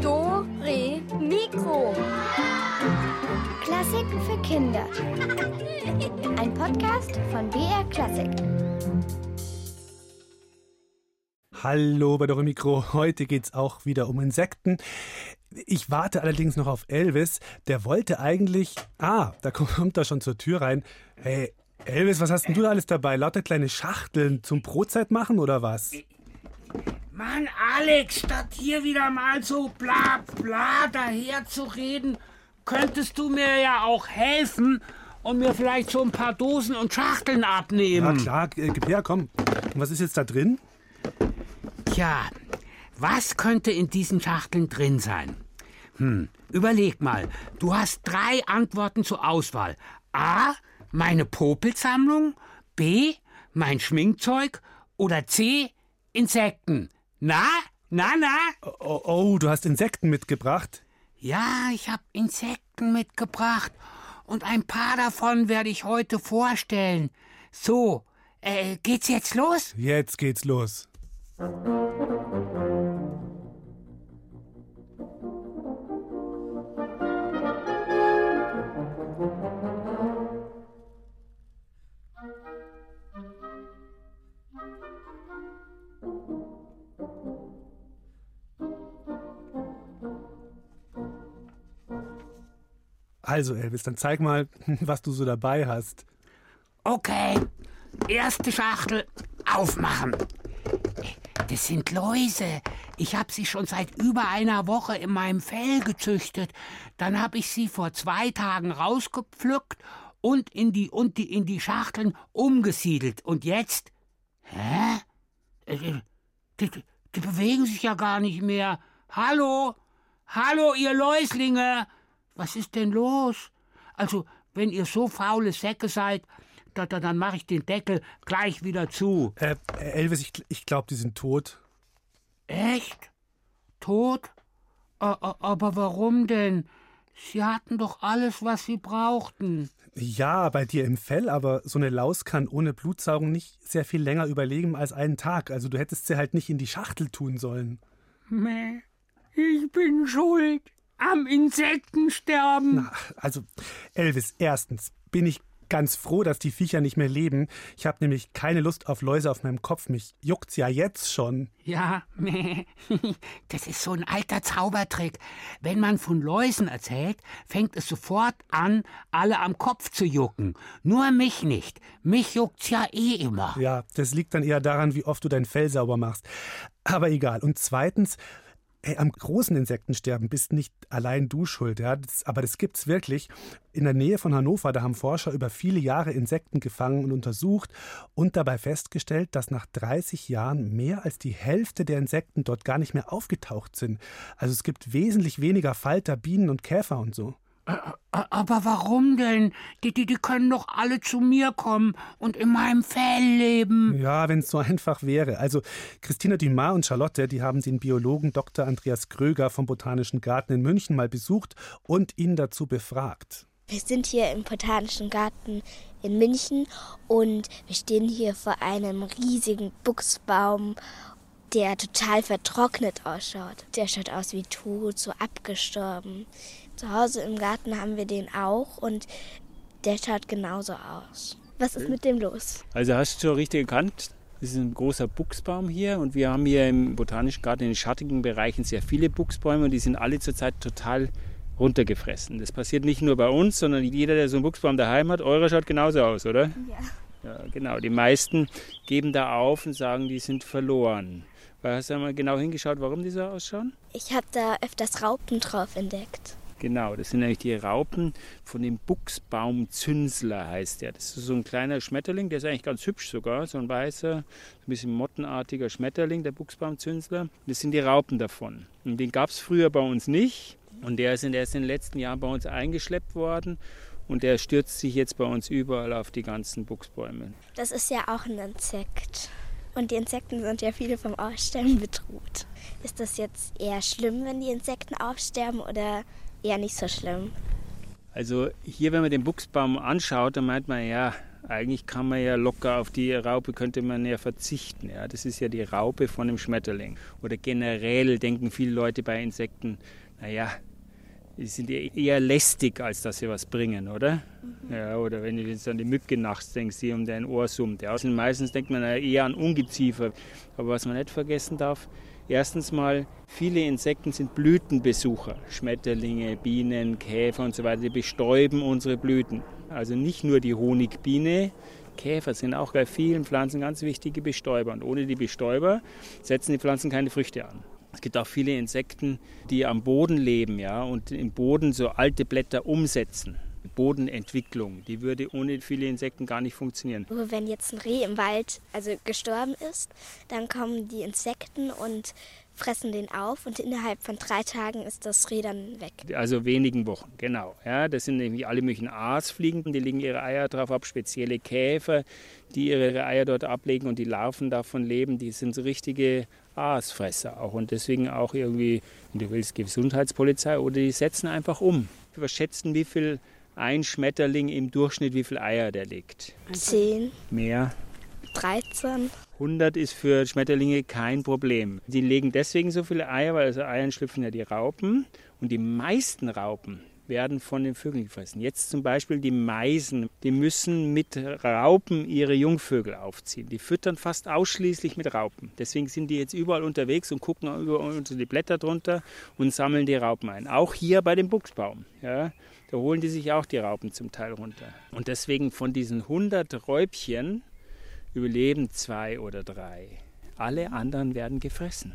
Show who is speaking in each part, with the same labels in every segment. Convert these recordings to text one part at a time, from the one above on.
Speaker 1: Dore Mikro. Klassiken für Kinder. Ein Podcast von BR Klassik.
Speaker 2: Hallo bei Dore Mikro. Heute geht's auch wieder um Insekten. Ich warte allerdings noch auf Elvis. Der wollte eigentlich. Ah, da kommt er schon zur Tür rein. Hey, Elvis, was hast denn du da alles dabei? Lauter kleine Schachteln zum Brotzeit machen oder was?
Speaker 3: Mann, Alex, statt hier wieder mal so bla bla daher zu reden, könntest du mir ja auch helfen und mir vielleicht so ein paar Dosen und Schachteln abnehmen.
Speaker 2: klar, äh, gib her, komm. Und was ist jetzt da drin?
Speaker 3: Tja, was könnte in diesen Schachteln drin sein? Hm, überleg mal. Du hast drei Antworten zur Auswahl. A. Meine Popelsammlung. B. Mein Schminkzeug. Oder C. Insekten. Na? Na, na?
Speaker 2: Oh, oh, du hast Insekten mitgebracht.
Speaker 3: Ja, ich hab Insekten mitgebracht. Und ein paar davon werde ich heute vorstellen. So, äh, geht's jetzt los?
Speaker 2: Jetzt geht's los. Also, Elvis, dann zeig mal, was du so dabei hast.
Speaker 3: Okay, erste Schachtel aufmachen. Das sind Läuse. Ich habe sie schon seit über einer Woche in meinem Fell gezüchtet. Dann habe ich sie vor zwei Tagen rausgepflückt und in die und die in die Schachteln umgesiedelt. Und jetzt? Hä? Äh, Die, die, die bewegen sich ja gar nicht mehr. Hallo? Hallo, ihr Läuslinge! Was ist denn los? Also, wenn ihr so faule Säcke seid, da, da, dann mache ich den Deckel gleich wieder zu.
Speaker 2: Äh, Elvis, ich, ich glaube, die sind tot.
Speaker 3: Echt? Tot? Aber warum denn? Sie hatten doch alles, was sie brauchten.
Speaker 2: Ja, bei dir im Fell, aber so eine Laus kann ohne Blutsaugen nicht sehr viel länger überleben als einen Tag. Also du hättest sie halt nicht in die Schachtel tun sollen.
Speaker 3: Meh, ich bin schuld am Insektensterben.
Speaker 2: Also, Elvis, erstens bin ich ganz froh, dass die Viecher nicht mehr leben. Ich habe nämlich keine Lust auf Läuse auf meinem Kopf. Mich juckt's ja jetzt schon.
Speaker 3: Ja, meh. das ist so ein alter Zaubertrick. Wenn man von Läusen erzählt, fängt es sofort an, alle am Kopf zu jucken. Nur mich nicht. Mich juckt's ja eh immer.
Speaker 2: Ja, das liegt dann eher daran, wie oft du dein Fell sauber machst. Aber egal. Und zweitens, ey, am großen Insektensterben bist nicht allein du schuld, ja. Das, aber das gibt's wirklich. In der Nähe von Hannover, da haben Forscher über viele Jahre Insekten gefangen und untersucht und dabei festgestellt, dass nach 30 Jahren mehr als die Hälfte der Insekten dort gar nicht mehr aufgetaucht sind. Also es gibt wesentlich weniger Falter, Bienen und Käfer und so.
Speaker 3: Aber warum denn? Die, die, die können doch alle zu mir kommen und in meinem Fell leben.
Speaker 2: Ja, wenn es so einfach wäre. Also Christina Dumas und Charlotte, die haben den Biologen Dr. Andreas Kröger vom Botanischen Garten in München mal besucht und ihn dazu befragt.
Speaker 4: Wir sind hier im Botanischen Garten in München und wir stehen hier vor einem riesigen Buchsbaum, der total vertrocknet ausschaut. Der schaut aus wie tot, so abgestorben. Zu Hause im Garten haben wir den auch und der schaut genauso aus. Was ist mit dem los?
Speaker 5: Also hast du schon richtig erkannt, das ist ein großer Buchsbaum hier und wir haben hier im Botanischen Garten in den schattigen Bereichen sehr viele Buchsbäume und die sind alle zurzeit total runtergefressen. Das passiert nicht nur bei uns, sondern jeder, der so einen Buchsbaum daheim hat, eurer schaut genauso aus, oder?
Speaker 4: Ja.
Speaker 5: Ja, genau. Die meisten geben da auf und sagen, die sind verloren. Weil hast du mal genau hingeschaut, warum die so ausschauen?
Speaker 4: Ich habe da öfters Raupen drauf entdeckt.
Speaker 5: Genau, das sind eigentlich die Raupen von dem Buchsbaumzünsler heißt der. Das ist so ein kleiner Schmetterling, der ist eigentlich ganz hübsch sogar, so ein weißer, ein bisschen mottenartiger Schmetterling, der Buchsbaumzünsler. Das sind die Raupen davon. Und den gab es früher bei uns nicht. Und der ist, in, der ist in den letzten Jahren bei uns eingeschleppt worden. Und der stürzt sich jetzt bei uns überall auf die ganzen Buchsbäume.
Speaker 4: Das ist ja auch ein Insekt. Und die Insekten sind ja viele vom Aussterben bedroht. Ist das jetzt eher schlimm, wenn die Insekten aussterben oder eher nicht so schlimm?
Speaker 5: Also hier, wenn man den Buchsbaum anschaut, dann meint man, ja, Eigentlich kann man ja locker auf die Raupe könnte man ja verzichten. Ja, das ist ja die Raupe von einem Schmetterling. Oder generell denken viele Leute bei Insekten, naja, die sind eher lästig, als dass sie was bringen, oder? Mhm. Ja, oder wenn du jetzt an die Mücke nachts denkst, die um dein Ohr summt. Ja. Meistens denkt man eher an Ungeziefer. Aber was man nicht vergessen darf, erstens mal, viele Insekten sind Blütenbesucher. Schmetterlinge, Bienen, Käfer und so weiter, die bestäuben unsere Blüten. Also nicht nur die Honigbiene, Käfer sind auch bei vielen Pflanzen ganz wichtige Bestäuber. Und ohne die Bestäuber setzen die Pflanzen keine Früchte an. Es gibt auch viele Insekten, die am Boden leben ja, und im Boden so alte Blätter umsetzen. Bodenentwicklung, die würde ohne viele Insekten gar nicht funktionieren.
Speaker 4: Wenn jetzt ein Reh im Wald also gestorben ist, dann kommen die Insekten und fressen den auf und innerhalb von drei Tagen ist das Reh dann weg.
Speaker 5: Also wenigen Wochen, genau. Ja, das sind nämlich alle möglichen Aasfliegen, die legen ihre Eier drauf ab, spezielle Käfer, die ihre Eier dort ablegen und die Larven davon leben, die sind so richtige Aasfresser auch und deswegen auch irgendwie, wenn du willst, Gesundheitspolizei oder die setzen einfach um. Wir schätzen, wie viel ein Schmetterling im Durchschnitt, wie viele Eier der legt.
Speaker 4: Zehn.
Speaker 5: Mehr.
Speaker 4: 13.
Speaker 5: 100 ist für Schmetterlinge kein Problem. Sie legen deswegen so viele Eier, weil aus also Eiern schlüpfen ja die Raupen. Und die meisten Raupen werden von den Vögeln gefressen. Jetzt zum Beispiel die Meisen, die müssen mit Raupen ihre Jungvögel aufziehen. Die füttern fast ausschließlich mit Raupen. Deswegen sind die jetzt überall unterwegs und gucken unter die Blätter drunter und sammeln die Raupen ein. Auch hier bei dem Buchsbaum. Ja, da holen die sich auch die Raupen zum Teil runter. Und deswegen von diesen 100 Räubchen überleben zwei oder drei. Alle anderen werden gefressen.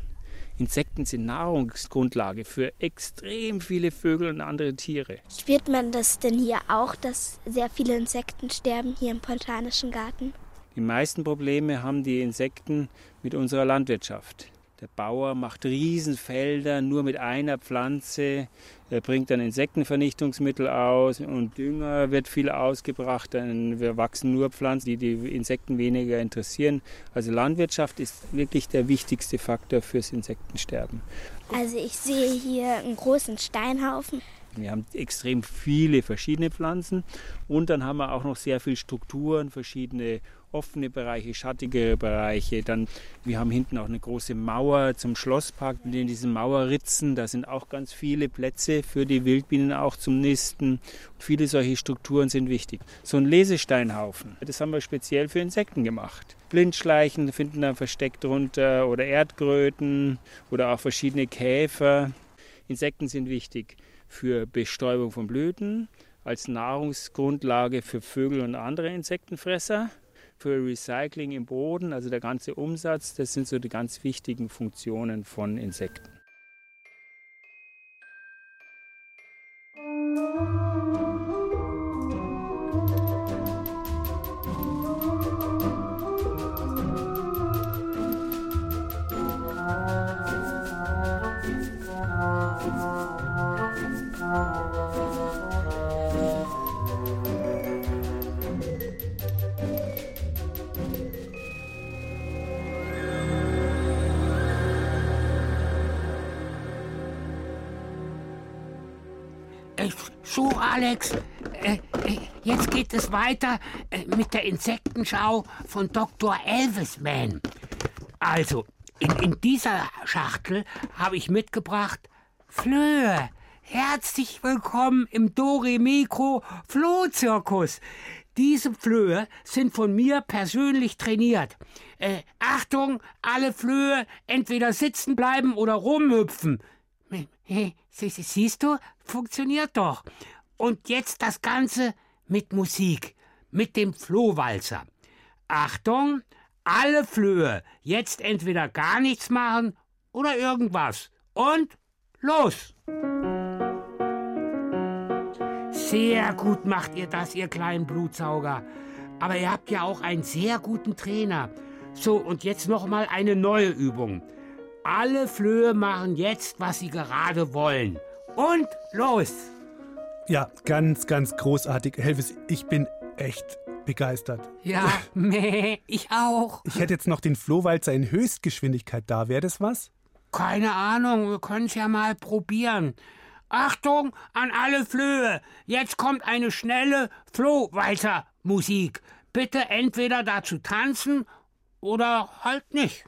Speaker 5: Insekten sind Nahrungsgrundlage für extrem viele Vögel und andere Tiere.
Speaker 4: Spürt man das denn hier auch, dass sehr viele Insekten sterben hier im Botanischen Garten?
Speaker 5: Die meisten Probleme haben die Insekten mit unserer Landwirtschaft. Der Bauer macht Riesenfelder nur mit einer Pflanze. Er bringt dann Insektenvernichtungsmittel aus und Dünger wird viel ausgebracht. Dann wachsen nur Pflanzen, die die Insekten weniger interessieren. Also Landwirtschaft ist wirklich der wichtigste Faktor fürs Insektensterben.
Speaker 4: Also ich sehe hier einen großen Steinhaufen.
Speaker 5: Wir haben extrem viele verschiedene Pflanzen und dann haben wir auch noch sehr viele Strukturen, verschiedene offene Bereiche, schattige Bereiche. Dann, wir haben hinten auch eine große Mauer zum Schlosspark. In diesen Mauerritzen, da sind auch ganz viele Plätze für die Wildbienen auch zum Nisten. Viele solche Strukturen sind wichtig. So ein Lesesteinhaufen, das haben wir speziell für Insekten gemacht. Blindschleichen finden da versteckt drunter oder Erdkröten oder auch verschiedene Käfer. Insekten sind wichtig für Bestäubung von Blüten, als Nahrungsgrundlage für Vögel und andere Insektenfresser für Recycling im Boden, also der ganze Umsatz, das sind so die ganz wichtigen Funktionen von Insekten.
Speaker 3: So, Alex, äh, äh, jetzt geht es weiter äh, mit der Insektenschau von Dr. Elvisman. Also, in, in dieser Schachtel habe ich mitgebracht Flöhe. Herzlich willkommen im Doremiko Flohzirkus. Diese Flöhe sind von mir persönlich trainiert. Äh, Achtung, alle Flöhe entweder sitzen bleiben oder rumhüpfen. Siehst du, funktioniert doch. Und jetzt das Ganze mit Musik, mit dem Flohwalzer. Achtung, alle Flöhe jetzt entweder gar nichts machen oder irgendwas. Und los! Sehr gut macht ihr das, ihr kleinen Blutsauger. Aber ihr habt ja auch einen sehr guten Trainer. So, und jetzt noch mal eine neue Übung. Alle Flöhe machen jetzt, was sie gerade wollen. Und los!
Speaker 2: Ja, ganz, ganz großartig. Helvis, ich bin echt begeistert.
Speaker 3: Ja, meh, ich auch.
Speaker 2: Ich hätte jetzt noch den Flohwalzer in Höchstgeschwindigkeit da. Wäre das was?
Speaker 3: Keine Ahnung, wir können es ja mal probieren. Achtung an alle Flöhe! Jetzt kommt eine schnelle Flohwalzer-Musik. bitte entweder dazu tanzen oder halt nicht.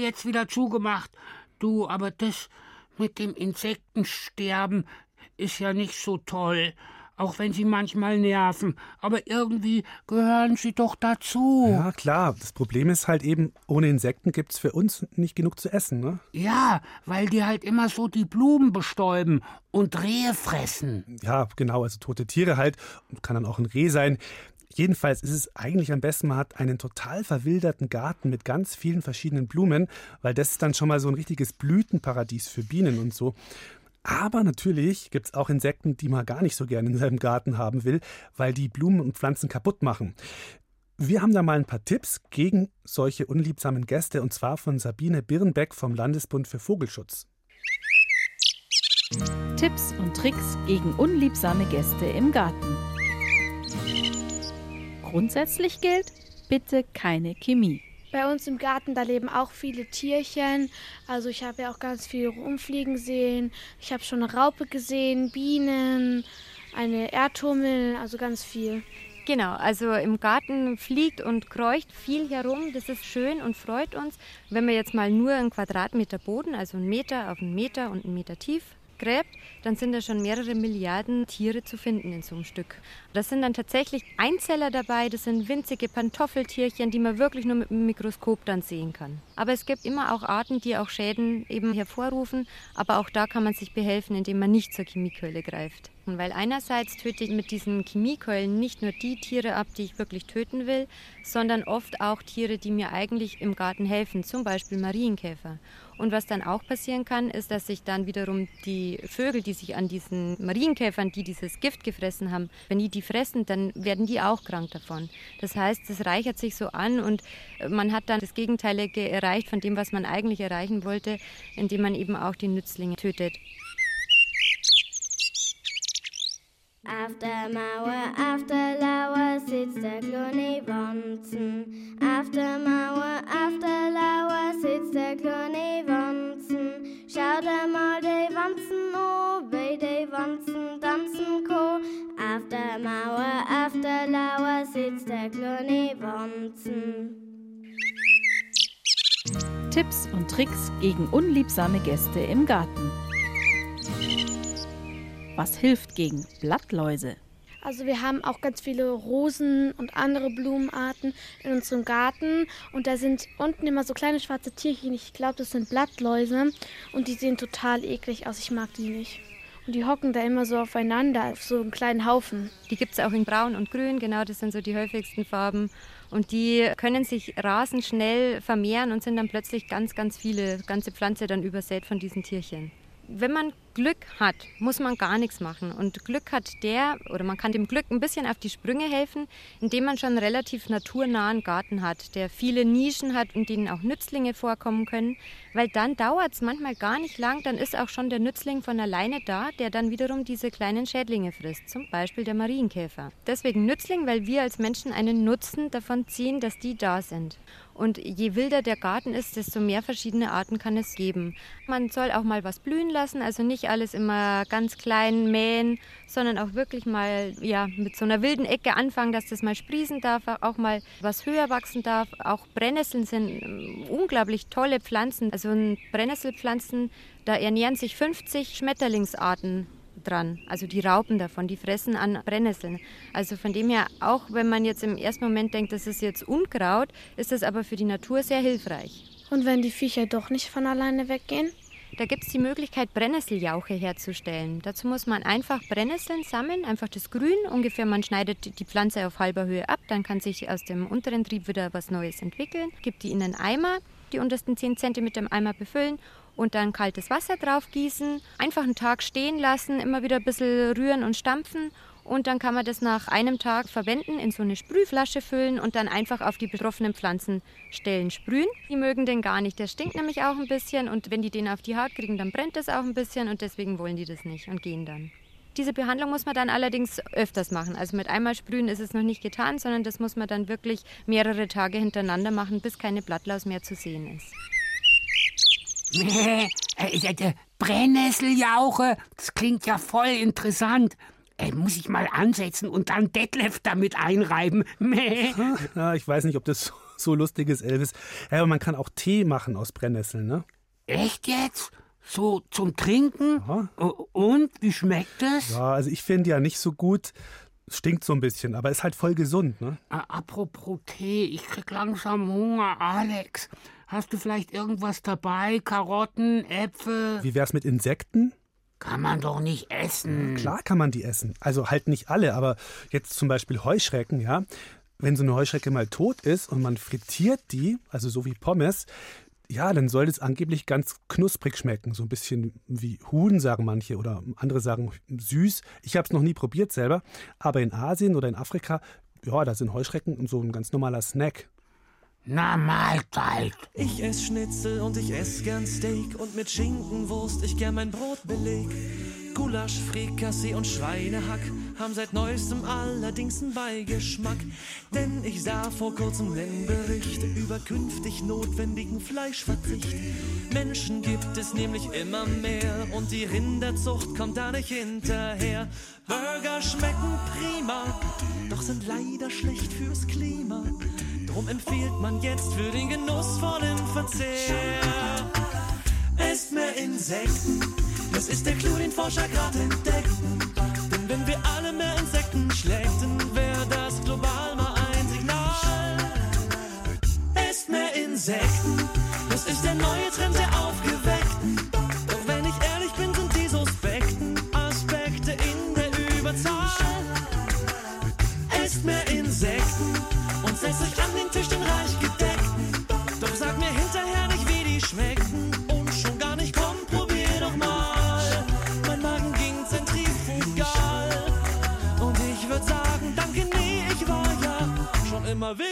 Speaker 3: Jetzt wieder zugemacht. Du, aber das mit dem Insektensterben ist ja nicht so toll. Auch wenn sie manchmal nerven. Aber irgendwie gehören sie doch dazu.
Speaker 2: Ja, klar. Das Problem ist halt eben, ohne Insekten gibt es für uns nicht genug zu essen, ne?
Speaker 3: Ja, weil die halt immer so die Blumen bestäuben und Rehe fressen.
Speaker 2: Ja, genau. Also tote Tiere halt. Kann dann auch ein Reh sein. Jedenfalls ist es eigentlich am besten, man hat einen total verwilderten Garten mit ganz vielen verschiedenen Blumen, weil das ist dann schon mal so ein richtiges Blütenparadies für Bienen und so. Aber natürlich gibt es auch Insekten, die man gar nicht so gerne in seinem Garten haben will, weil die Blumen und Pflanzen kaputt machen. Wir haben da mal ein paar Tipps gegen solche unliebsamen Gäste und zwar von Sabine Birnbeck vom Landesbund für Vogelschutz.
Speaker 6: Tipps und Tricks gegen unliebsame Gäste im Garten. Grundsätzlich gilt, bitte keine Chemie.
Speaker 7: Bei uns im Garten, da leben auch viele Tierchen. Also ich habe ja auch ganz viel rumfliegen sehen. Ich habe schon eine Raupe gesehen, Bienen, eine Erdhummel, also ganz viel.
Speaker 8: Genau, also im Garten fliegt und kreucht viel herum. Das ist schön und freut uns. Wenn wir jetzt mal nur einen Quadratmeter Boden, also einen Meter auf einen Meter und einen Meter tief gräbt, dann sind da schon mehrere Milliarden Tiere zu finden in so einem Stück. Das sind dann tatsächlich Einzeller dabei, das sind winzige Pantoffeltierchen, die man wirklich nur mit dem Mikroskop dann sehen kann. Aber es gibt immer auch Arten, die auch Schäden eben hervorrufen, aber auch da kann man sich behelfen, indem man nicht zur Chemiekeule greift. Weil einerseits töte ich mit diesen Chemiekeulen nicht nur die Tiere ab, die ich wirklich töten will, sondern oft auch Tiere, die mir eigentlich im Garten helfen, zum Beispiel Marienkäfer. Und was dann auch passieren kann, ist, dass sich dann wiederum die Vögel, die sich an diesen Marienkäfern, die dieses Gift gefressen haben, wenn die die fressen, dann werden die auch krank davon. Das heißt, es reichert sich so an und man hat dann das Gegenteilige erreicht von dem, was man eigentlich erreichen wollte, indem man eben auch die Nützlinge tötet.
Speaker 9: Auf der Mauer, auf der Lauer sitzt der kleine Wanzen. Auf der Mauer, auf der Lauer sitzt der kleine Wanzen. Schau dir mal die Wanzen an, wie die Wanzen tanzen ko. Auf der Mauer, auf der Lauer sitzt der kleine Wanzen.
Speaker 6: Tipps und Tricks gegen unliebsame Gäste im Garten. Was hilft gegen Blattläuse?
Speaker 7: Also wir haben auch ganz viele Rosen und andere Blumenarten in unserem Garten und da sind unten immer so kleine schwarze Tierchen. Ich glaube, das sind Blattläuse und die sehen total eklig aus. Ich mag die nicht. Und die hocken da immer so aufeinander, auf so einen kleinen Haufen.
Speaker 8: Die gibt es auch in Braun und Grün, genau das sind so die häufigsten Farben. Und die können sich rasend schnell vermehren und sind dann plötzlich ganz, ganz viele, ganze Pflanze dann übersät von diesen Tierchen. Wenn man Glück hat, muss man gar nichts machen. Und Glück hat der, oder man kann dem Glück ein bisschen auf die Sprünge helfen, indem man schon einen relativ naturnahen Garten hat, der viele Nischen hat, in denen auch Nützlinge vorkommen können. Weil dann dauert es manchmal gar nicht lang, dann ist auch schon der Nützling von alleine da, der dann wiederum diese kleinen Schädlinge frisst, zum Beispiel der Marienkäfer. Deswegen Nützling, weil wir als Menschen einen Nutzen davon ziehen, dass die da sind. Und je wilder der Garten ist, desto mehr verschiedene Arten kann es geben. Man soll auch mal was blühen lassen, also nicht alles immer ganz klein mähen, sondern auch wirklich mal ja, mit so einer wilden Ecke anfangen, dass das mal sprießen darf, auch mal was höher wachsen darf. Auch Brennnesseln sind ähm, unglaublich tolle Pflanzen. Also Brennnesselpflanzen, da ernähren sich 50 Schmetterlingsarten dran. Also die Raupen davon, die fressen an Brennnesseln. Also von dem her, auch wenn man jetzt im ersten Moment denkt, das ist jetzt Unkraut, ist das aber für die Natur sehr hilfreich.
Speaker 7: Und wenn die Viecher doch nicht von alleine weggehen?
Speaker 8: Da gibt es die Möglichkeit, Brennnesseljauche herzustellen. Dazu muss man einfach Brennnesseln sammeln, einfach das Grün. Ungefähr, man schneidet die Pflanze auf halber Höhe ab, dann kann sich aus dem unteren Trieb wieder was Neues entwickeln. Gibt die in einen Eimer, die untersten 10 cm im Eimer befüllen und dann kaltes Wasser drauf gießen, einfach einen Tag stehen lassen, immer wieder ein bisschen rühren und stampfen und dann kann man das nach einem Tag verwenden, in so eine Sprühflasche füllen und dann einfach auf die betroffenen Pflanzenstellen sprühen. Die mögen den gar nicht, der stinkt nämlich auch ein bisschen und wenn die den auf die Haut kriegen, dann brennt das auch ein bisschen und deswegen wollen die das nicht und gehen dann. Diese Behandlung muss man dann allerdings öfters machen. Also mit einmal sprühen ist es noch nicht getan, sondern das muss man dann wirklich mehrere Tage hintereinander machen, bis keine Blattlaus mehr zu sehen ist.
Speaker 3: Äh, Brennnesseljauche, das klingt ja voll interessant. Äh, muss ich mal ansetzen und dann Detlef damit einreiben. Mäh.
Speaker 2: Ja, ich weiß nicht, ob das so lustig ist, Elvis. Ja, aber man kann auch Tee machen aus Brennnesseln, ne?
Speaker 3: Echt jetzt? So zum Trinken? Und wie schmeckt es?
Speaker 2: Ja, also ich finde ja nicht so gut. Stinkt so ein bisschen, aber ist halt voll gesund, ne?
Speaker 3: Äh, apropos Tee, ich krieg langsam Hunger, Alex. Hast du vielleicht irgendwas dabei? Karotten, Äpfel?
Speaker 2: Wie wär's mit Insekten?
Speaker 3: Kann man doch nicht essen.
Speaker 2: Klar kann man die essen. Also halt nicht alle, aber jetzt zum Beispiel Heuschrecken, ja. Wenn so eine Heuschrecke mal tot ist und man frittiert die, also so wie Pommes, ja, dann soll das angeblich ganz knusprig schmecken. So ein bisschen wie Huhn, sagen manche, oder andere sagen süß. Ich habe es noch nie probiert selber. Aber in Asien oder in Afrika, ja, da sind Heuschrecken so ein ganz normaler Snack.
Speaker 3: Na, Mahlzeit.
Speaker 10: Ich ess Schnitzel und ich ess gern Steak und mit Schinkenwurst ich gern mein Brot beleg. Gulasch, Frikassee und Schweinehack haben seit neuestem allerdings einen Beigeschmack. Denn ich sah vor kurzem den Bericht über künftig notwendigen Fleischverzicht. Menschen gibt es nämlich immer mehr und die Rinderzucht kommt da nicht hinterher. Burger schmecken prima, doch sind leider schlecht fürs Klima. Drum empfiehlt man jetzt für den genussvollen Verzehr. Esst mehr Insekten, das ist der Clou, den Forscher gerade entdeckten. Denn wenn wir alle mehr Insekten schlägten, wäre das global mal ein Signal. Esst mehr Insekten, das ist der neue Trend setzt euch an den Tisch, den reich gedeckten. Doch sag mir hinterher nicht, wie die schmeckten. Und schon gar nicht, komm, probier doch mal. Mein Magen ging zentrifugal. Und ich würd sagen, danke, nee, ich war ja schon immer Vegetarier.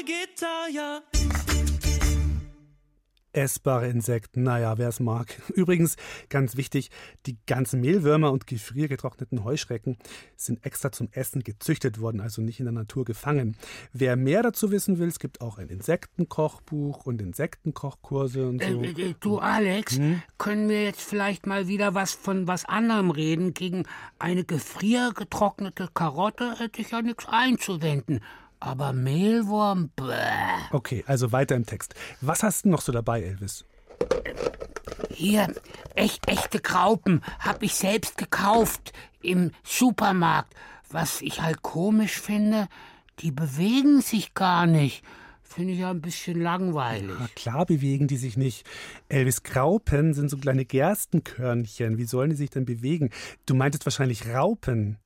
Speaker 2: Essbare Insekten, naja, wer es mag. Übrigens, ganz wichtig, die ganzen Mehlwürmer und gefriergetrockneten Heuschrecken sind extra zum Essen gezüchtet worden, also nicht in der Natur gefangen. Wer mehr dazu wissen will, es gibt auch ein Insektenkochbuch und Insektenkochkurse und so.
Speaker 3: Äh, äh, du, Alex, können wir jetzt vielleicht mal wieder was von was anderem reden? Gegen eine gefriergetrocknete Karotte hätte ich ja nichts einzuwenden. Aber Mehlwurm, bäh.
Speaker 2: Okay, also weiter im Text. Was hast du noch so dabei, Elvis?
Speaker 3: Hier, echt echte Graupen hab ich selbst gekauft im Supermarkt. Was ich halt komisch finde, die bewegen sich gar nicht. Finde ich ja ein bisschen langweilig.
Speaker 2: Na klar bewegen die sich nicht. Elvis, Graupen sind so kleine Gerstenkörnchen. Wie sollen die sich denn bewegen? Du meintest wahrscheinlich Raupen.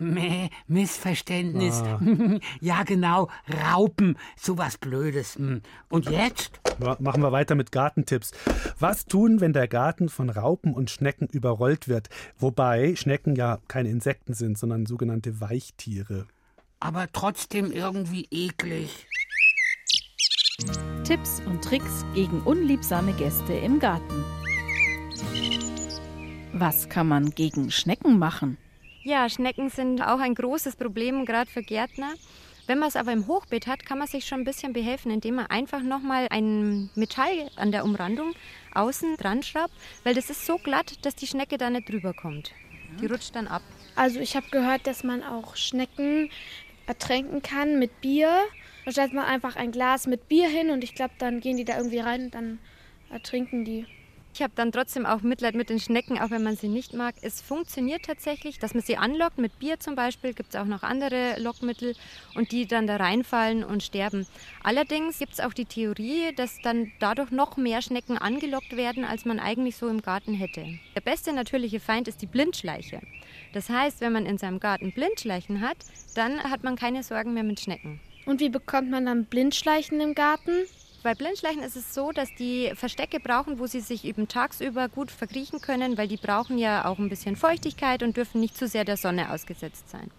Speaker 3: Mäh, Missverständnis.
Speaker 2: Ah.
Speaker 3: ja, genau, Raupen, sowas Blödes. Hm. Und jetzt?
Speaker 2: Ja, Machen wir weiter mit Gartentipps. Was tun, wenn der Garten von Raupen und Schnecken überrollt wird? Wobei Schnecken ja keine Insekten sind, sondern sogenannte Weichtiere.
Speaker 3: Aber trotzdem irgendwie eklig.
Speaker 6: Tipps und Tricks gegen unliebsame Gäste im Garten. Was kann man gegen Schnecken machen?
Speaker 8: Ja, Schnecken sind auch ein großes Problem, gerade für Gärtner. Wenn man es aber im Hochbeet hat, kann man sich schon ein bisschen behelfen, indem man einfach nochmal ein Metall an der Umrandung außen dran schraubt, weil das ist so glatt, dass die Schnecke da nicht drüber kommt. Die rutscht dann ab.
Speaker 7: Also ich habe gehört, dass man auch Schnecken ertränken kann mit Bier. Da stellt man einfach ein Glas mit Bier hin und ich glaube, dann gehen die da irgendwie rein und dann ertrinken die.
Speaker 8: Ich habe dann trotzdem auch Mitleid mit den Schnecken, auch wenn man sie nicht mag. Es funktioniert tatsächlich, dass man sie anlockt mit Bier zum Beispiel. Gibt es auch noch andere Lockmittel und die dann da reinfallen und sterben. Allerdings gibt es auch die Theorie, dass dann dadurch noch mehr Schnecken angelockt werden, als man eigentlich so im Garten hätte. Der beste natürliche Feind ist die Blindschleiche. Das heißt, wenn man in seinem Garten Blindschleichen hat, dann hat man keine Sorgen mehr mit Schnecken.
Speaker 7: Und wie bekommt man dann Blindschleichen im Garten?
Speaker 8: Bei Blindschleichen ist es so, dass die Verstecke brauchen, wo sie sich eben tagsüber gut verkriechen können, weil die brauchen ja auch ein bisschen Feuchtigkeit und dürfen nicht zu sehr der Sonne ausgesetzt sein.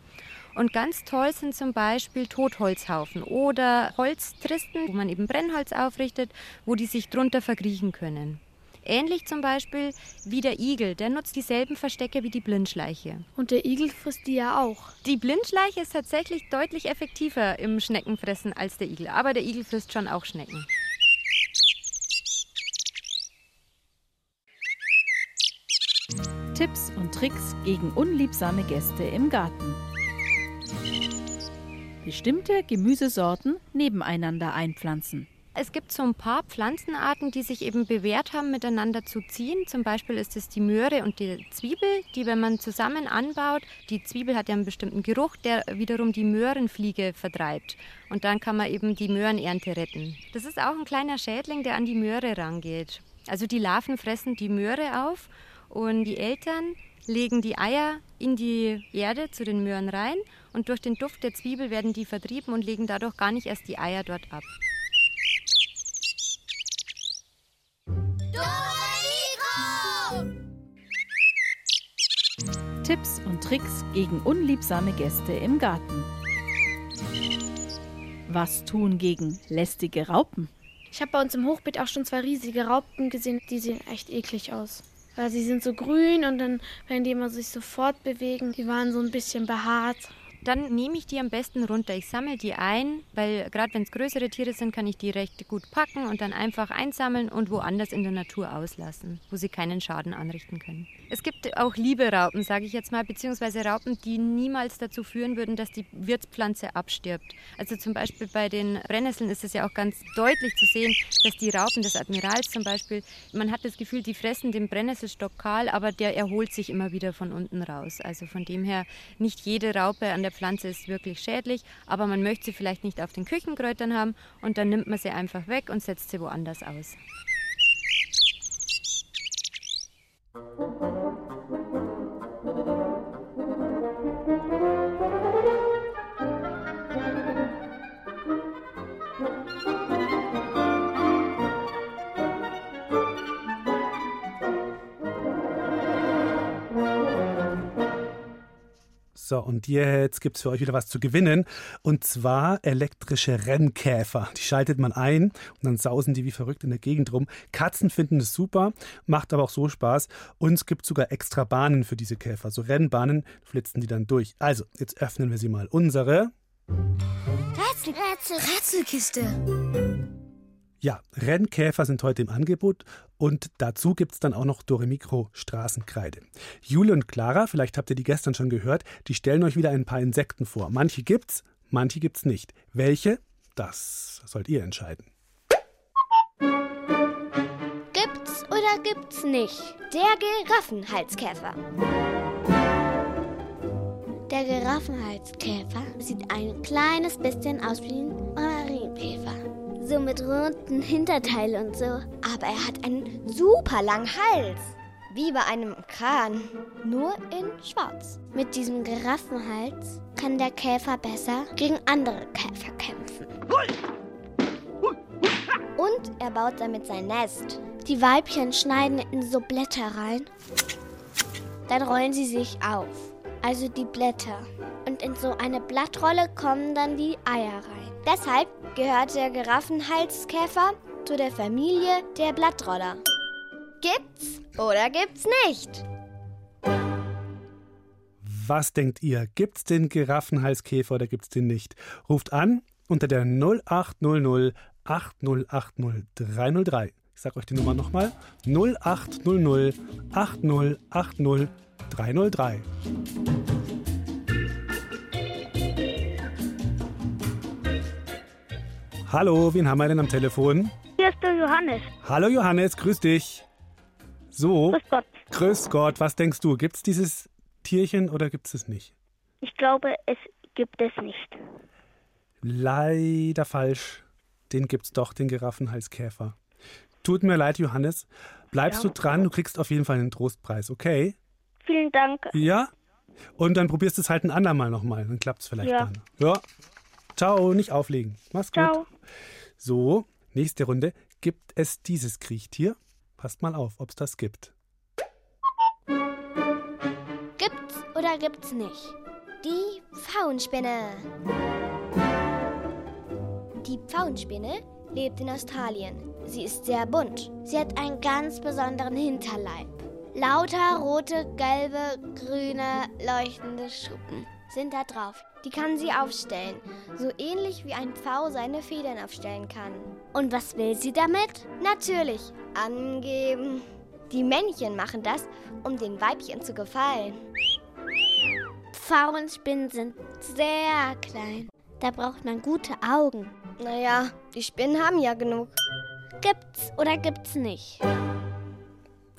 Speaker 8: Und ganz toll sind zum Beispiel Totholzhaufen oder Holztristen, wo man eben Brennholz aufrichtet, wo die sich drunter verkriechen können. Ähnlich zum Beispiel wie der Igel, der nutzt dieselben Verstecke wie die Blindschleiche.
Speaker 7: Und der Igel frisst die ja auch.
Speaker 8: Die Blindschleiche ist tatsächlich deutlich effektiver im Schneckenfressen als der Igel, aber der Igel frisst schon auch Schnecken.
Speaker 6: Tipps und Tricks gegen unliebsame Gäste im Garten. Bestimmte Gemüsesorten nebeneinander einpflanzen.
Speaker 8: Es gibt so ein paar Pflanzenarten, die sich eben bewährt haben, miteinander zu ziehen. Zum Beispiel ist es die Möhre und die Zwiebel, die, wenn man zusammen anbaut, die Zwiebel hat ja einen bestimmten Geruch, der wiederum die Möhrenfliege vertreibt. Und dann kann man eben die Möhrenernte retten. Das ist auch ein kleiner Schädling, der an die Möhre rangeht. Also die Larven fressen die Möhre auf und die Eltern legen die Eier in die Erde zu den Möhren rein und durch den Duft der Zwiebel werden die vertrieben und legen dadurch gar nicht erst die Eier dort ab.
Speaker 6: Tipps und Tricks gegen unliebsame Gäste im Garten. Was tun gegen lästige Raupen?
Speaker 7: Ich habe bei uns im Hochbeet auch schon zwei riesige Raupen gesehen, die sehen echt eklig aus. Weil sie sind so grün und dann, wenn die immer sich so fortbewegen, die waren so ein bisschen behaart.
Speaker 8: Dann nehme ich die am besten runter. Ich sammle die ein, weil gerade wenn es größere Tiere sind, kann ich die recht gut packen und dann einfach einsammeln und woanders in der Natur auslassen, wo sie keinen Schaden anrichten können. Es gibt auch liebe Raupen, sage ich jetzt mal, beziehungsweise Raupen, die niemals dazu führen würden, dass die Wirtspflanze abstirbt. Also zum Beispiel bei den Brennnesseln ist es ja auch ganz deutlich zu sehen, dass die Raupen des Admirals zum Beispiel, man hat das Gefühl, die fressen den Brennnesselstock kahl, aber der erholt sich immer wieder von unten raus. Also von dem her, nicht jede Raupe an der Pflanze ist wirklich schädlich, aber man möchte sie vielleicht nicht auf den Küchenkräutern haben und dann nimmt man sie einfach weg und setzt sie woanders aus.
Speaker 2: So, und jetzt gibt es für euch wieder was zu gewinnen. Und zwar elektrische Rennkäfer. Die schaltet man ein und dann sausen die wie verrückt in der Gegend rum. Katzen finden es super, macht aber auch so Spaß. Und es gibt sogar extra Bahnen für diese Käfer. So Rennbahnen flitzen die dann durch. Also, jetzt öffnen wir sie mal. Unsere.
Speaker 4: Rätsel, Rätsel, Rätselkiste.
Speaker 2: Ja, Rennkäfer sind heute im Angebot und dazu gibt es dann auch noch Doremikro Straßenkreide. Jule und Clara, vielleicht habt ihr die gestern schon gehört, die stellen euch wieder ein paar Insekten vor. Manche gibt's, manche gibt's nicht. Welche? Das sollt ihr entscheiden.
Speaker 4: Gibt's oder gibt's nicht? Der Giraffenhalskäfer. Der Giraffenhalskäfer sieht ein kleines bisschen aus wie ein Marienkäfer. So mit runden Hinterteil und so. Aber er hat einen super langen Hals. Wie bei einem Kran. Nur in schwarz. Mit diesem Giraffenhals kann der Käfer besser gegen andere Käfer kämpfen. Und er baut damit sein Nest. Die Weibchen schneiden in so Blätter rein. Dann rollen sie sich auf. Also die Blätter. Und in so eine Blattrolle kommen dann die Eier rein. Deshalb gehört der Giraffenhalskäfer zu der Familie der Blattroller. Gibt's oder gibt's nicht?
Speaker 2: Was denkt ihr? Gibt's den Giraffenhalskäfer oder gibt's den nicht? Ruft an unter der 0800 8080 303. Ich sag euch die Nummer nochmal. 0800 8080 303. Hallo, wen haben wir denn am Telefon?
Speaker 11: Hier ist der Johannes.
Speaker 2: Hallo Johannes, grüß dich. So.
Speaker 11: Grüß Gott.
Speaker 2: Grüß Gott, was denkst du? Gibt es dieses Tierchen oder gibt es es nicht?
Speaker 11: Ich glaube, es gibt es nicht.
Speaker 2: Leider falsch. Den gibt's doch, den Giraffenhalskäfer. Tut mir leid, Johannes. Bleibst
Speaker 11: Ja.
Speaker 2: du dran, du kriegst auf jeden Fall einen Trostpreis, okay?
Speaker 11: Vielen Dank.
Speaker 2: Ja? Und dann probierst du es halt ein andermal nochmal, dann klappt es vielleicht
Speaker 11: Ja.
Speaker 2: dann. Ja. Ciao, nicht auflegen. Mach's gut.
Speaker 11: Ciao.
Speaker 2: So, nächste Runde. Gibt es dieses Kriechtier? Passt mal auf, ob es das gibt.
Speaker 4: Gibt's oder gibt's nicht? Die Pfauenspinne. Die Pfauenspinne lebt in Australien. Sie ist sehr bunt. Sie hat einen ganz besonderen Hinterleib. Lauter rote, gelbe, grüne, leuchtende Schuppen sind da drauf. Die kann sie aufstellen, so ähnlich wie ein Pfau seine Federn aufstellen kann. Und was will sie damit? Natürlich, angeben. Die Männchen machen das, um den Weibchen zu gefallen. Pfauenspinnen sind sehr klein. Da braucht man gute Augen. Naja, die Spinnen haben ja genug. Gibt's oder gibt's nicht?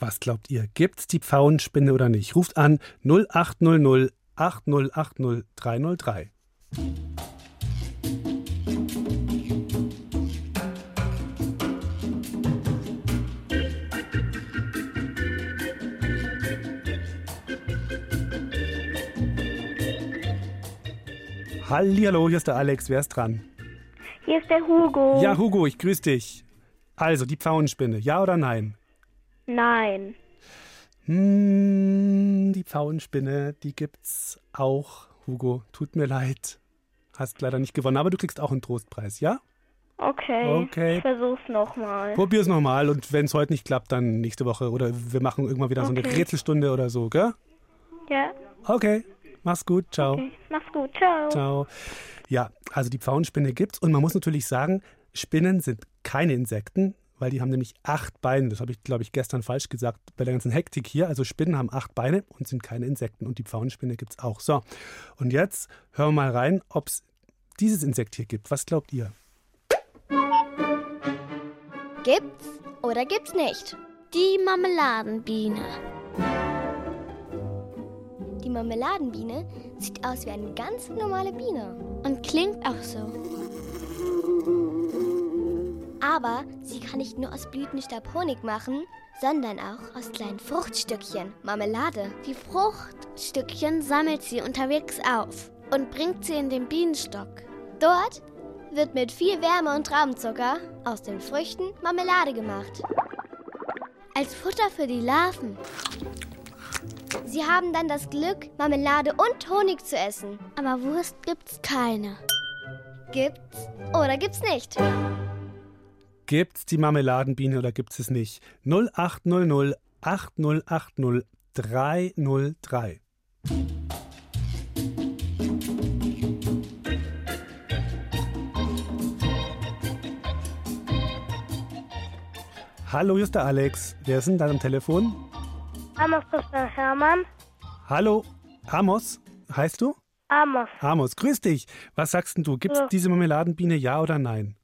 Speaker 2: Was glaubt ihr? Gibt's die Pfauenspinne oder nicht? Ruft an 0800 8080 303. Hallihallo, hier ist der Alex. Wer ist dran?
Speaker 11: Hier ist der Hugo.
Speaker 2: Ja, Hugo, ich grüße dich. Also, die Pfauenspinne, ja oder nein?
Speaker 11: Nein.
Speaker 2: Hm, die Pfauenspinne, die gibt's auch. Hugo, tut mir leid. Hast leider nicht gewonnen, aber du kriegst auch einen Trostpreis, ja?
Speaker 11: Okay.
Speaker 2: Okay.
Speaker 11: Ich versuch's nochmal.
Speaker 2: Probier's nochmal und wenn es heute nicht klappt, dann nächste Woche oder wir machen irgendwann wieder so eine
Speaker 11: Okay.
Speaker 2: Rätselstunde oder so, gell?
Speaker 11: Ja.
Speaker 2: Okay. Mach's gut, ciao.
Speaker 11: Okay. Mach's gut. Ciao.
Speaker 2: Ciao. Ja, also die Pfauenspinne gibt's und man muss natürlich sagen, Spinnen sind keine Insekten, weil die haben nämlich acht Beine. Das habe ich, glaube ich, gestern falsch gesagt bei der ganzen Hektik hier. Also Spinnen haben acht Beine und sind keine Insekten und die Pfauenspinne gibt's auch. So, und jetzt hören wir mal rein, ob es dieses Insekt hier gibt. Was glaubt ihr?
Speaker 4: Gibt's oder gibt's nicht? Die Marmeladenbiene. Die Marmeladenbiene sieht aus wie eine ganz normale Biene. Und klingt auch so. Aber sie kann nicht nur aus Blütenstab Honig machen, sondern auch aus kleinen Fruchtstückchen, Marmelade. Die Fruchtstückchen sammelt sie unterwegs auf und bringt sie in den Bienenstock. Dort wird mit viel Wärme und Traubenzucker aus den Früchten Marmelade gemacht. Als Futter für die Larven. Sie haben dann das Glück, Marmelade und Honig zu essen. Aber Wurst gibt's keine. Gibt's oder gibt's nicht?
Speaker 2: Gibt's die Marmeladenbiene oder gibt's es nicht? 0800 8080 303. Hallo, hier ist der Alex. Wer ist denn da am Telefon?
Speaker 11: Amos Christian Hermann.
Speaker 2: Hallo, Amos, heißt du?
Speaker 11: Amos.
Speaker 2: Amos, grüß dich. Was sagst denn du? Gibt's
Speaker 11: Ja.
Speaker 2: diese Marmeladenbiene, ja oder nein?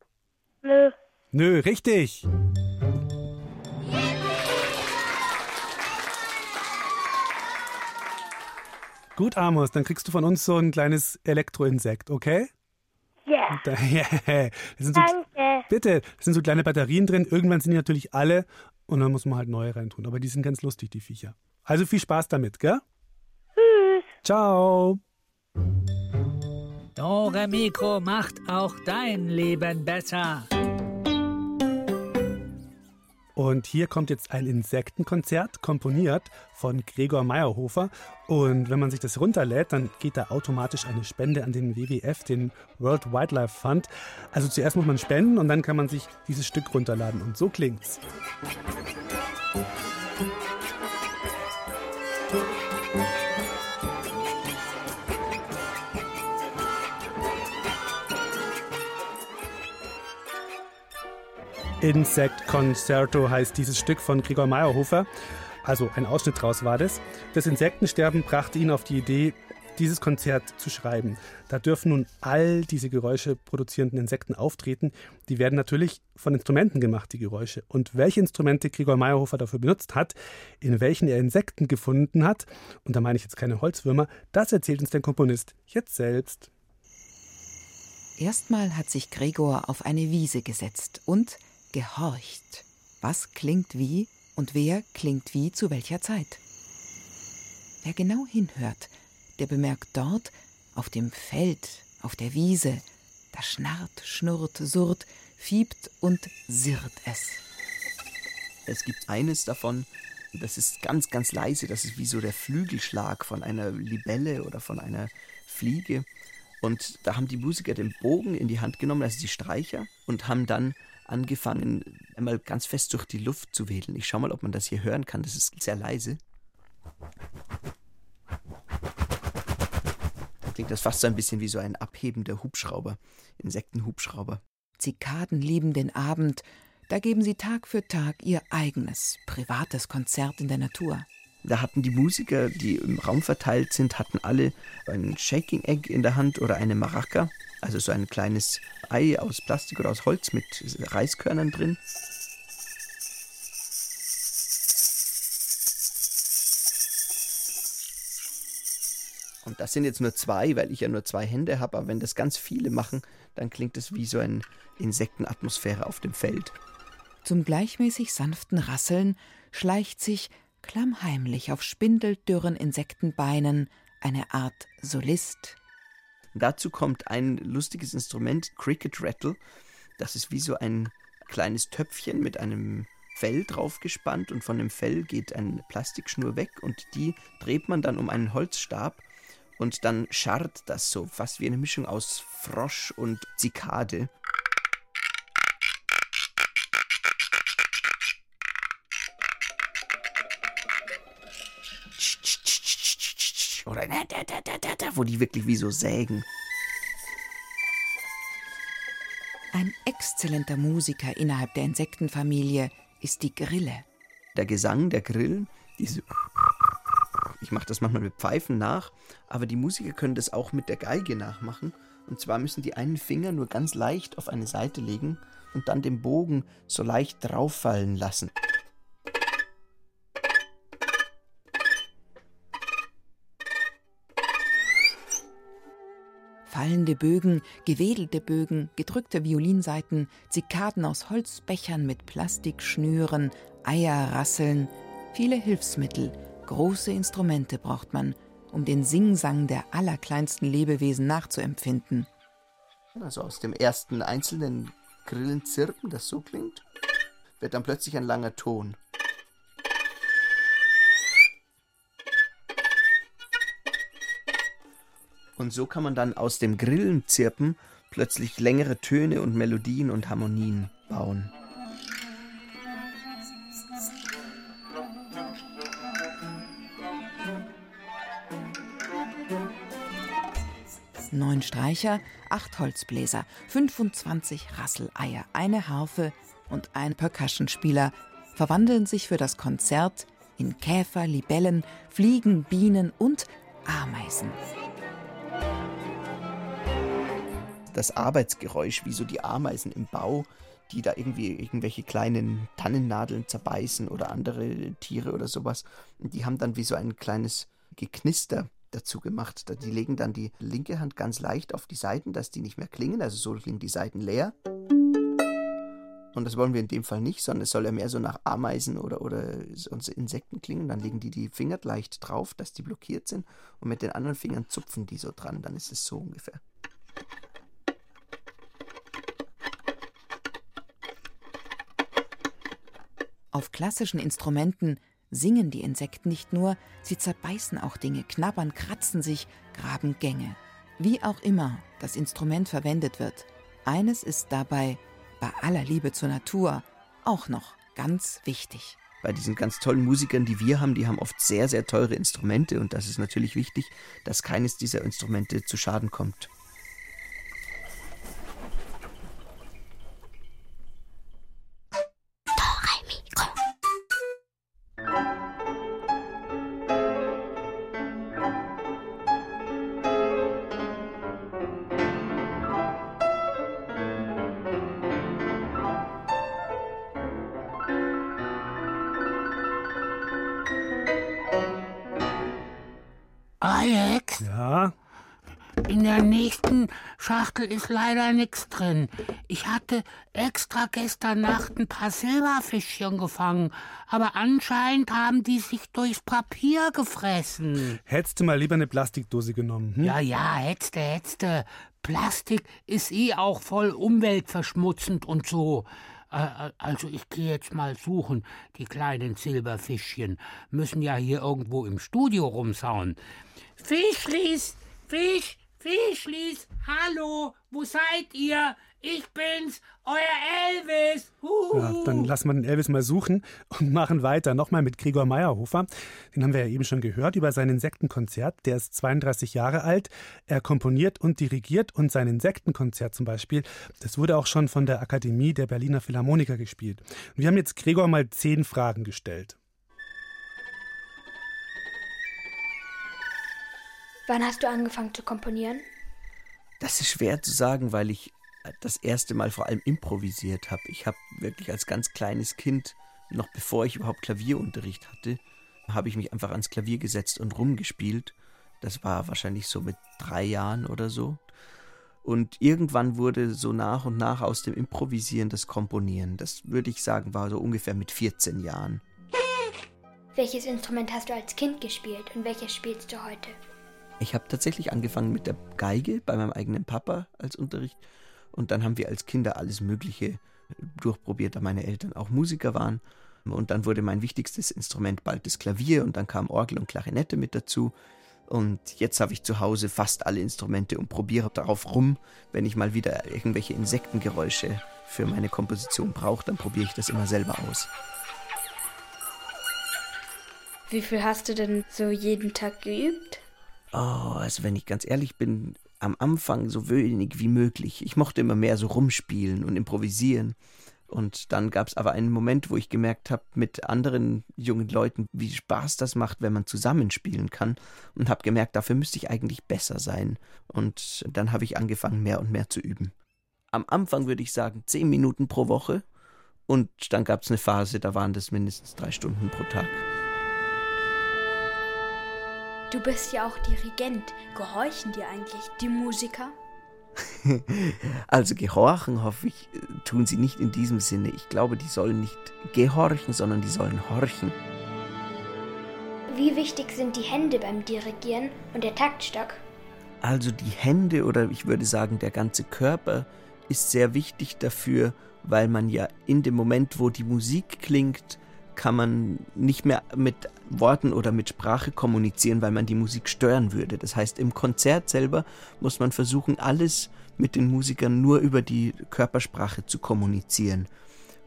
Speaker 11: Nö.
Speaker 2: Nö, richtig. Gut, Amos, dann kriegst du von uns so ein kleines Elektroinsekt, okay? Da, das sind so,
Speaker 11: Danke.
Speaker 2: bitte, das sind so kleine Batterien drin. Irgendwann sind die natürlich alle und dann muss man halt neue reintun. Aber die sind ganz lustig, die Viecher. Also viel Spaß damit, gell?
Speaker 11: Tschüss.
Speaker 2: Ciao.
Speaker 12: Dore Mikro macht auch dein Leben besser.
Speaker 2: Und hier kommt jetzt ein Insektenkonzert, komponiert von Gregor Meyerhofer. Und wenn man sich das runterlädt, dann geht da automatisch eine Spende an den WWF, den World Wildlife Fund. Also zuerst muss man spenden und dann kann man sich dieses Stück runterladen. Und so klingt's. Insect Concerto heißt dieses Stück von Gregor Meyerhofer. Also ein Ausschnitt daraus war das. Das Insektensterben brachte ihn auf die Idee, dieses Konzert zu schreiben. Da dürfen nun all diese Geräusche produzierenden Insekten auftreten. Die werden natürlich von Instrumenten gemacht, die Geräusche. Und welche Instrumente Gregor Meyerhofer dafür benutzt hat, in welchen er Insekten gefunden hat, und da meine ich jetzt keine Holzwürmer, das erzählt uns der Komponist jetzt selbst.
Speaker 13: Erstmal hat sich Gregor auf eine Wiese gesetzt und gehorcht. Was klingt wie und wer klingt wie zu welcher Zeit? Wer genau hinhört, der bemerkt dort, auf dem Feld, auf der Wiese, da schnarrt, schnurrt, surrt, fiebt und sirrt es.
Speaker 14: Es gibt eines davon, das ist ganz, ganz leise. Das ist wie so der Flügelschlag von einer Libelle oder von einer Fliege. Und da haben die Musiker den Bogen in die Hand genommen, also die Streicher, und haben dann angefangen, einmal ganz fest durch die Luft zu wedeln. Ich schau mal, ob man das hier hören kann. Das ist sehr leise. Da klingt das fast so ein bisschen wie so ein abhebender Hubschrauber, Insektenhubschrauber.
Speaker 13: Zikaden lieben den Abend, da geben sie Tag für Tag ihr eigenes, privates Konzert in der Natur.
Speaker 14: Da hatten die Musiker, die im Raum verteilt sind, hatten alle ein Shaking Egg in der Hand oder eine Maraca, also so ein kleines Ei aus Plastik oder aus Holz mit Reiskörnern drin. Und das sind jetzt nur zwei, weil ich ja nur zwei Hände habe, aber wenn das ganz viele machen, dann klingt es wie so eine Insektenatmosphäre auf dem Feld.
Speaker 13: Zum gleichmäßig sanften Rasseln schleicht sich klammheimlich auf spindeldürren Insektenbeinen eine Art Solist.
Speaker 14: Dazu kommt ein lustiges Instrument, Cricket Rattle. Das ist wie so ein kleines Töpfchen mit einem Fell draufgespannt und von dem Fell geht eine Plastikschnur weg und die dreht man dann um einen Holzstab und dann scharrt das so, fast wie eine Mischung aus Frosch und Zikade. Oder wo die wirklich wie so sägen.
Speaker 13: Ein exzellenter Musiker innerhalb der Insektenfamilie ist die Grille.
Speaker 14: Der Gesang der Grillen, diese ich mache das manchmal mit Pfeifen nach, aber die Musiker können das auch mit der Geige nachmachen. Und zwar müssen die einen Finger nur ganz leicht auf eine Seite legen und dann den Bogen so leicht drauffallen lassen.
Speaker 13: Fallende Bögen, gewedelte Bögen, gedrückte Violinsaiten, Zikaden aus Holzbechern mit Plastikschnüren, Eierrasseln, viele Hilfsmittel, große Instrumente braucht man, um den Singsang der allerkleinsten Lebewesen nachzuempfinden.
Speaker 14: Also aus dem ersten einzelnen Grillenzirpen, das so klingt, wird dann plötzlich ein langer Ton. Und so kann man dann aus dem Grillenzirpen plötzlich längere Töne und Melodien und Harmonien bauen.
Speaker 13: Neun Streicher, acht Holzbläser, 25 Rasseleier, eine Harfe und ein Percussionspieler verwandeln sich für das Konzert in Käfer, Libellen, Fliegen, Bienen und Ameisen.
Speaker 14: Das Arbeitsgeräusch, wie so die Ameisen im Bau, die da irgendwie irgendwelche kleinen Tannennadeln zerbeißen oder andere Tiere oder sowas. Die haben dann wie so ein kleines Geknister dazu gemacht. Die legen dann die linke Hand ganz leicht auf die Seiten, dass die nicht mehr klingen. Also so klingen die Seiten leer. Und das wollen wir in dem Fall nicht, sondern es soll ja mehr so nach Ameisen oder, oder Insekten klingen. Dann legen die die Finger leicht drauf, dass die blockiert sind. Und mit den anderen Fingern zupfen die so dran. Dann ist es so ungefähr.
Speaker 13: Auf klassischen Instrumenten singen die Insekten nicht nur, sie zerbeißen auch Dinge, knabbern, kratzen sich, graben Gänge. Wie auch immer das Instrument verwendet wird, eines ist dabei, bei aller Liebe zur Natur, auch noch ganz wichtig.
Speaker 14: Bei diesen ganz tollen Musikern, die wir haben, die haben oft sehr, sehr teure Instrumente und das ist natürlich wichtig, dass keines dieser Instrumente zu Schaden kommt.
Speaker 3: Ist leider nichts drin. Ich hatte extra gestern Nacht ein paar Silberfischchen gefangen, aber anscheinend haben die sich durchs Papier gefressen.
Speaker 2: Hättest du mal lieber eine Plastikdose genommen? Hm?
Speaker 3: Ja, ja, hättste, hättste. Plastik ist eh auch voll umweltverschmutzend und so. Äh, Also ich gehe jetzt mal suchen. Die kleinen Silberfischchen müssen ja hier irgendwo im Studio rumsauen. Fischlis, Fisch, Fischlis, hallo, wo seid ihr? Ich bin's, euer Elvis. Huhu.
Speaker 2: Ja, dann lassen wir den Elvis mal suchen und machen weiter. Nochmal mit Gregor Meyerhofer. Den haben wir ja eben schon gehört über sein Insektenkonzert. Der ist 32 Jahre alt. Er komponiert und dirigiert und sein Insektenkonzert zum Beispiel, das wurde auch schon von der Akademie der Berliner Philharmoniker gespielt. Und wir haben jetzt Gregor mal zehn Fragen gestellt.
Speaker 15: Wann hast du angefangen zu komponieren?
Speaker 14: Das ist schwer zu sagen, weil ich das erste Mal vor allem improvisiert habe. Ich habe wirklich als ganz kleines Kind, noch bevor ich überhaupt Klavierunterricht hatte, habe ich mich einfach ans Klavier gesetzt und rumgespielt. Das war wahrscheinlich so mit drei Jahren oder so. Und irgendwann wurde so nach und nach aus dem Improvisieren das Komponieren. Das würde ich sagen, war so ungefähr mit 14 Jahren.
Speaker 15: Welches Instrument hast du als Kind gespielt und welches spielst du heute?
Speaker 14: Ich habe tatsächlich angefangen mit der Geige bei meinem eigenen Papa als Unterricht und dann haben wir als Kinder alles Mögliche durchprobiert, da meine Eltern auch Musiker waren. Und dann wurde mein wichtigstes Instrument bald das Klavier und dann kam Orgel und Klarinette mit dazu. Und jetzt habe ich zu Hause fast alle Instrumente und probiere darauf rum. Wenn ich mal wieder irgendwelche Insektengeräusche für meine Komposition brauche, dann probiere ich das immer selber aus.
Speaker 15: Wie viel hast du denn so jeden Tag geübt?
Speaker 14: Oh, also wenn ich ganz ehrlich bin, am Anfang so wenig wie möglich. Ich mochte immer mehr so rumspielen und improvisieren. Und dann gab es aber einen Moment, wo ich gemerkt habe, mit anderen jungen Leuten, wie Spaß das macht, wenn man zusammenspielen kann. Und habe gemerkt, dafür müsste ich eigentlich besser sein. Und dann habe ich angefangen, mehr und mehr zu üben. Am Anfang würde ich sagen, zehn Minuten pro Woche. Und dann gab es eine Phase, da waren das mindestens drei Stunden pro Tag.
Speaker 15: Du bist ja auch Dirigent. Gehorchen dir eigentlich die Musiker?
Speaker 14: Also gehorchen, hoffe ich, tun sie nicht in diesem Sinne. Ich glaube, die sollen nicht gehorchen, sondern die sollen horchen.
Speaker 15: Wie wichtig sind die Hände beim Dirigieren und der Taktstock?
Speaker 14: Also die Hände oder ich würde sagen der ganze Körper ist sehr wichtig dafür, weil man ja in dem Moment, wo die Musik klingt, kann man nicht mehr mit Worten oder mit Sprache kommunizieren, weil man die Musik stören würde. Das heißt, im Konzert selber muss man versuchen, alles mit den Musikern nur über die Körpersprache zu kommunizieren.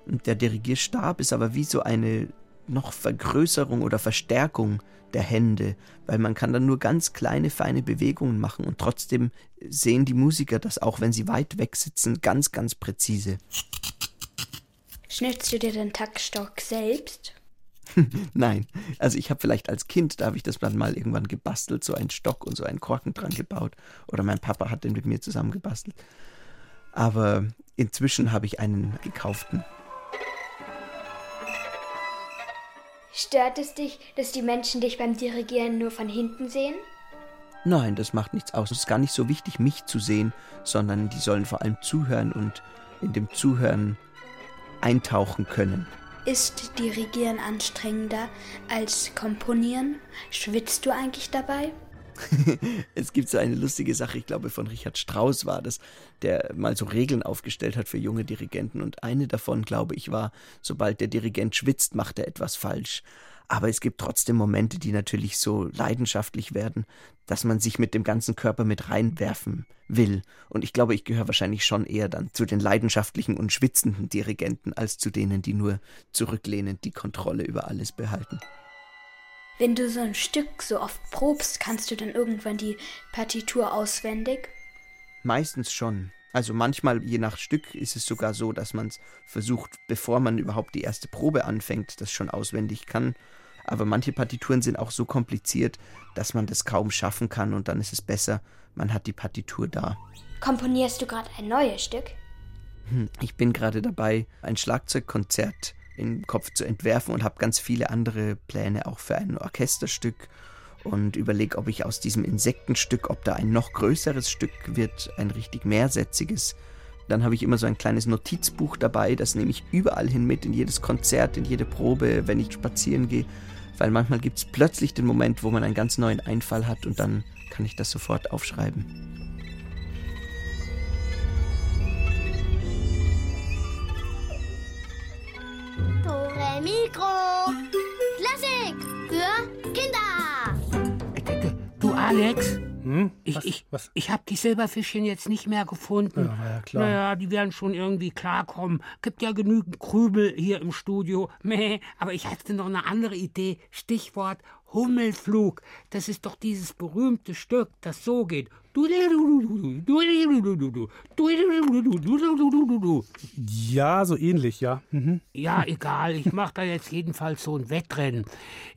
Speaker 14: Und der Dirigierstab ist aber wie so eine noch Vergrößerung oder Verstärkung der Hände, weil man kann dann nur ganz kleine, feine Bewegungen machen und trotzdem sehen die Musiker das auch, wenn sie weit weg sitzen, ganz, ganz präzise.
Speaker 15: Schnitzt du dir den Taktstock selbst?
Speaker 14: Nein, also ich habe vielleicht als Kind, da habe ich das dann mal irgendwann gebastelt, so einen Stock und so einen Korken dran gebaut. Oder mein Papa hat den mit mir zusammen gebastelt. Aber inzwischen habe ich einen gekauften.
Speaker 15: Stört es dich, dass die Menschen dich beim Dirigieren nur von hinten sehen?
Speaker 14: Nein, das macht nichts aus. Es ist gar nicht so wichtig, mich zu sehen, sondern die sollen vor allem zuhören und in dem Zuhören eintauchen können.
Speaker 15: Ist Dirigieren anstrengender als Komponieren? Schwitzt du eigentlich dabei?
Speaker 14: es gibt so eine lustige Sache, ich glaube von Richard Strauss war das, der mal so Regeln aufgestellt hat für junge Dirigenten und eine davon, glaube ich, war, sobald der Dirigent schwitzt, macht er etwas falsch. Aber es gibt trotzdem Momente, die natürlich so leidenschaftlich werden, dass man sich mit dem ganzen Körper mit reinwerfen will. Und ich glaube, ich gehöre wahrscheinlich schon eher dann zu den leidenschaftlichen und schwitzenden Dirigenten als zu denen, die nur zurücklehnend die Kontrolle über alles behalten.
Speaker 15: Wenn du so ein Stück so oft probst, kannst du dann irgendwann die Partitur auswendig?
Speaker 14: Meistens schon. Also manchmal, je nach Stück, ist es sogar so, dass man es versucht, bevor man überhaupt die erste Probe anfängt, das schon auswendig kann. Aber manche Partituren sind auch so kompliziert, dass man das kaum schaffen kann und dann ist es besser, man hat die Partitur da.
Speaker 15: Komponierst du gerade ein neues Stück?
Speaker 14: Hm, ich bin gerade dabei, ein Schlagzeugkonzert im Kopf zu entwerfen und habe ganz viele andere Pläne auch für ein Orchesterstück und überlege, ob ich aus diesem Insektenstück, ob da ein noch größeres Stück wird, ein richtig mehrsätziges. Dann habe ich immer so ein kleines Notizbuch dabei, das nehme ich überall hin mit, in jedes Konzert, in jede Probe, wenn ich spazieren gehe weil manchmal gibt es plötzlich den Moment, wo man einen ganz neuen Einfall hat und dann kann ich das sofort aufschreiben.
Speaker 9: Tore Mikro. Klassik für Kinder.
Speaker 3: Du, Alex,
Speaker 2: Hm?
Speaker 3: Ich, ich, ich habe die Silberfischchen jetzt nicht mehr gefunden.
Speaker 2: Ja, ja klar.
Speaker 3: Naja, die werden schon irgendwie klarkommen. Gibt ja genügend Krübel hier im Studio. Meh, aber ich hatte noch eine andere Idee. Stichwort Hummelflug. Das ist doch dieses berühmte Stück, das so geht.
Speaker 2: Ja, so ähnlich, ja. Mhm.
Speaker 3: Ja, egal. Ich mache da jetzt jedenfalls so ein Wettrennen.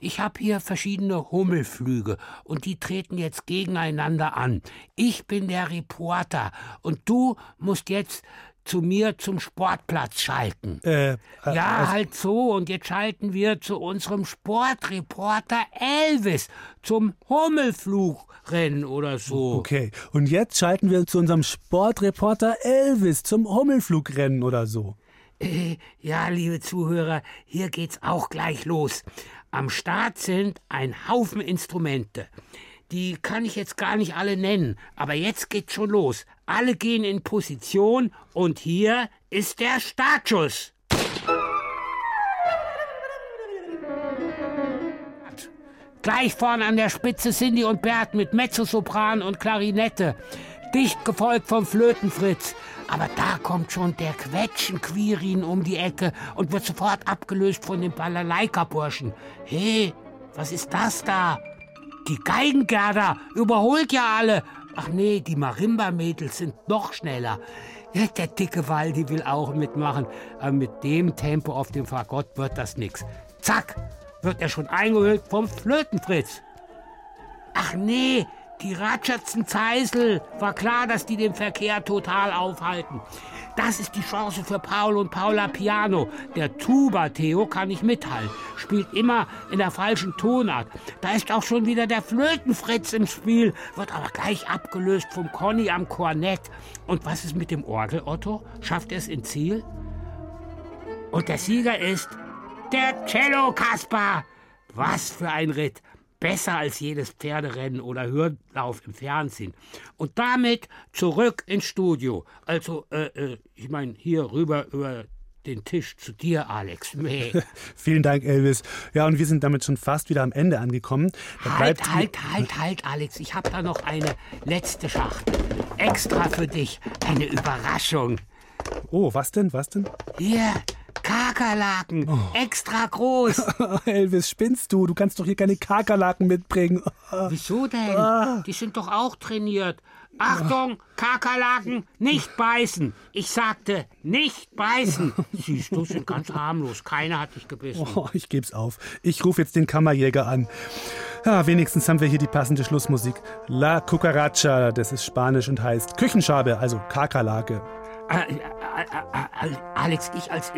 Speaker 3: Ich habe hier verschiedene Hummelflüge und die treten jetzt gegeneinander an. Ich bin der Reporter und du musst jetzt zu mir zum Sportplatz schalten.
Speaker 2: Äh, äh,
Speaker 3: ja, halt so. Und jetzt schalten wir zu unserem Sportreporter Elvis zum Hummelflugrennen oder so.
Speaker 2: Okay, und jetzt schalten wir zu unserem Sportreporter Elvis zum Hummelflugrennen oder so.
Speaker 3: Äh, Ja, liebe Zuhörer, hier geht's auch gleich los. Am Start sind ein Haufen Instrumente. Die kann ich jetzt gar nicht alle nennen, aber jetzt geht's schon los. Alle gehen in Position und hier ist der Startschuss. Gleich vorne an der Spitze Cindy und Bert mit Mezzosopran und Klarinette. Dicht gefolgt vom Flötenfritz. Aber da kommt schon der Quetschenquirin um die Ecke und wird sofort abgelöst von dem Balalaika-Burschen. Hey, was ist das da? Die Geigengerda überholt ja alle. Ach nee, die Marimba-Mädels sind noch schneller. Ja, der dicke Waldi will auch mitmachen. Aber mit dem Tempo auf dem Fagott wird das nix. Zack, wird er schon eingeholt vom Flötenfritz. Ach nee, die Ratschertsen Zeisel. War klar, dass die den Verkehr total aufhalten. Das ist die Chance für Paul und Paula Piano. Der Tuba-Theo kann nicht mithalten. Spielt immer in der falschen Tonart. Da ist auch schon wieder der Flötenfritz im Spiel. Wird aber gleich abgelöst vom Conny am Kornett. Und was ist mit dem Orgel, Otto? Schafft er es ins Ziel? Und der Sieger ist der Cello Kaspar. Was für ein Ritt. Besser als jedes Pferderennen oder Hürdenlauf im Fernsehen. Und damit zurück ins Studio. Also, äh, äh, ich meine, hier rüber über den Tisch zu dir, Alex. Meh.
Speaker 2: Vielen Dank, Elvis. Ja, und wir sind damit schon fast wieder am Ende angekommen. Da
Speaker 3: Halt, halt, halt, halt, Alex. Ich habe da noch eine letzte Schachtel. Extra für dich. Eine Überraschung.
Speaker 2: Oh, was denn, was denn?
Speaker 3: Hier, Kakerlaken. Extra groß.
Speaker 2: Elvis, spinnst du? Du kannst doch hier keine Kakerlaken mitbringen.
Speaker 3: Wieso denn?
Speaker 2: Ah.
Speaker 3: Die sind doch auch trainiert. Achtung, Kakerlaken, nicht beißen. Ich sagte, nicht beißen. Siehst du, sind ganz harmlos. Keiner hat dich gebissen.
Speaker 2: Oh, ich geb's auf. Ich rufe jetzt den Kammerjäger an. Ja, wenigstens haben wir hier die passende Schlussmusik. La Cucaracha, das ist Spanisch und heißt Küchenschabe, also Kakerlake.
Speaker 3: Alex, ich als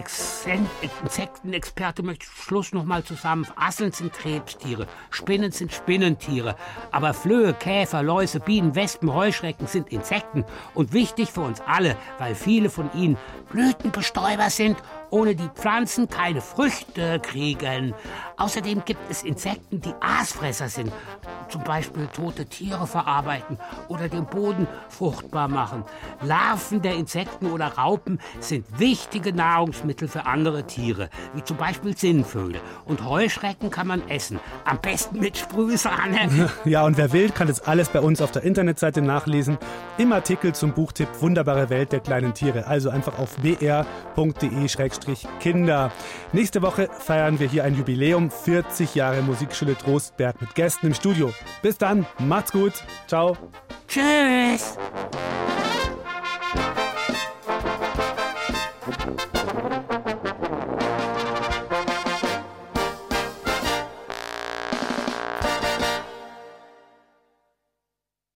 Speaker 3: Insektenexperte möchte Schluss noch mal zusammen. Asseln sind Krebstiere, Spinnen sind Spinnentiere, aber Flöhe, Käfer, Läuse, Bienen, Wespen, Heuschrecken sind Insekten und wichtig für uns alle, weil viele von ihnen Blütenbestäuber sind, ohne die Pflanzen keine Früchte kriegen. Außerdem gibt es Insekten, die Aasfresser sind, zum Beispiel tote Tiere verarbeiten oder den Boden fruchtbar machen. Larven der Insekten oder Raupen sind wichtige Nahrungsmittel für andere Tiere, wie zum Beispiel Sinnvögel. Und Heuschrecken kann man essen, am besten mit Sprühsahne.
Speaker 2: Ja, und wer will, kann das alles bei uns auf der Internetseite nachlesen. Im Artikel zum Buchtipp Wunderbare Welt der kleinen Tiere. Also einfach auf Kinder. Nächste Woche feiern wir hier ein Jubiläum, 40 Jahre Musikschule Trostberg mit Gästen im Studio. Bis dann, macht's gut, ciao.
Speaker 3: Tschüss.